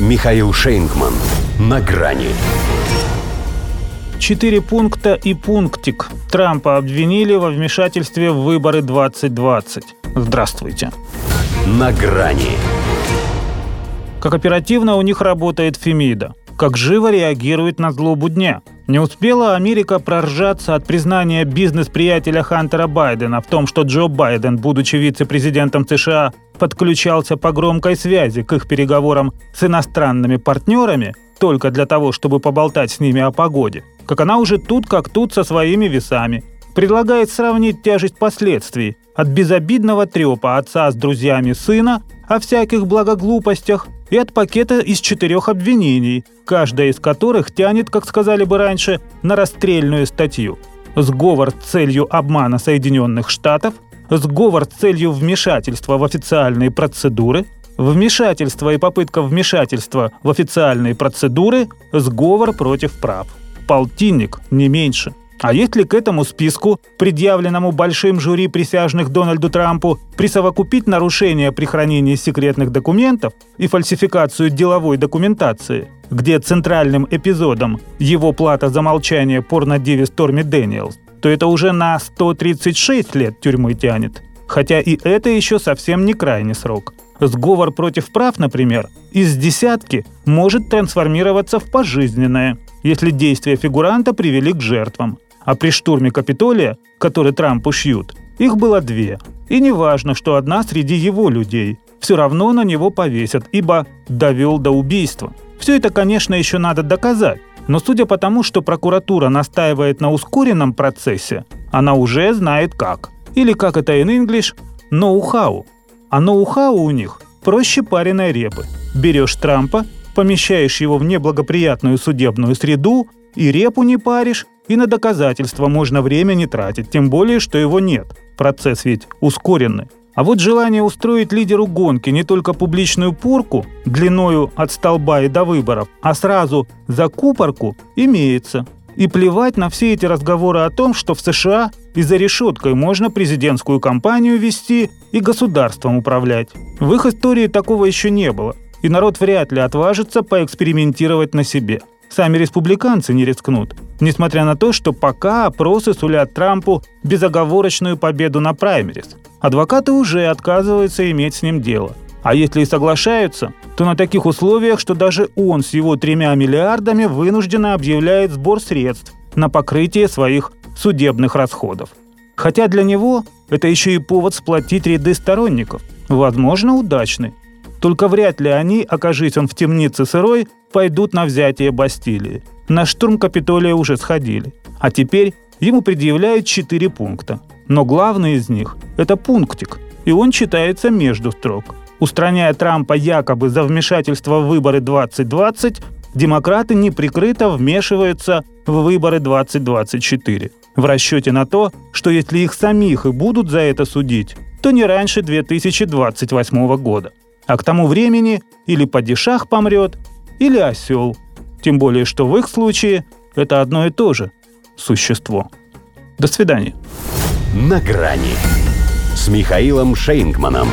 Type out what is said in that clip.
Михаил Шейнгман. На грани. Четыре пункта и пунктик. Трампа обвинили во вмешательстве в выборы 2020. Здравствуйте. На грани. Как оперативно у них работает Фемида. Как живо реагирует на злобу дня. Не успела Америка проржаться от признания бизнес-приятеля Хантера Байдена в том, что Джо Байден, будучи вице-президентом США, подключался по громкой связи к их переговорам с иностранными партнерами только для того, чтобы поболтать с ними о погоде, как она уже тут как тут со своими весами. Предлагает сравнить тяжесть последствий от безобидного трепа отца с друзьями сына о всяких благоглупостях и от пакета из четырех обвинений, каждая из которых тянет, как сказали бы раньше, на расстрельную статью. Сговор с целью обмана Соединенных Штатов, сговор с целью вмешательства в официальные процедуры, вмешательство и попытка вмешательства в официальные процедуры, сговор против прав. Полтинник, не меньше – а есть ли к этому списку, предъявленному большим жюри присяжных Дональду Трампу, присовокупить нарушение при хранении секретных документов и фальсификацию деловой документации, где центральным эпизодом его плата за молчание порнодеве Сторми Дэниелс, то это уже на 136 лет тюрьмы тянет. Хотя и это еще совсем не крайний срок. Сговор против прав, например, из десятки может трансформироваться в пожизненное, если действия фигуранта привели к жертвам а при штурме Капитолия, который Трампу шьют, их было две. И не важно, что одна среди его людей. Все равно на него повесят, ибо довел до убийства. Все это, конечно, еще надо доказать. Но судя по тому, что прокуратура настаивает на ускоренном процессе, она уже знает как. Или как это in English, ноу-хау. А ноу-хау у них проще пареной репы. Берешь Трампа, помещаешь его в неблагоприятную судебную среду, и репу не паришь, и на доказательства можно время не тратить, тем более, что его нет. Процесс ведь ускоренный. А вот желание устроить лидеру гонки не только публичную порку длиною от столба и до выборов, а сразу за купорку имеется. И плевать на все эти разговоры о том, что в США и за решеткой можно президентскую кампанию вести и государством управлять. В их истории такого еще не было, и народ вряд ли отважится поэкспериментировать на себе – Сами республиканцы не рискнут, несмотря на то, что пока опросы сулят Трампу безоговорочную победу на праймерис. Адвокаты уже отказываются иметь с ним дело. А если и соглашаются, то на таких условиях, что даже он с его тремя миллиардами вынужденно объявляет сбор средств на покрытие своих судебных расходов. Хотя для него это еще и повод сплотить ряды сторонников, возможно, удачный. Только вряд ли они, окажись он в темнице сырой, пойдут на взятие Бастилии. На штурм Капитолия уже сходили. А теперь ему предъявляют четыре пункта. Но главный из них – это пунктик, и он читается между строк. Устраняя Трампа якобы за вмешательство в выборы 2020, демократы неприкрыто вмешиваются в выборы 2024 в расчете на то, что если их самих и будут за это судить, то не раньше 2028 года. А к тому времени или падишах помрет, или осел. Тем более, что в их случае это одно и то же существо. До свидания. На грани с Михаилом Шейнгманом.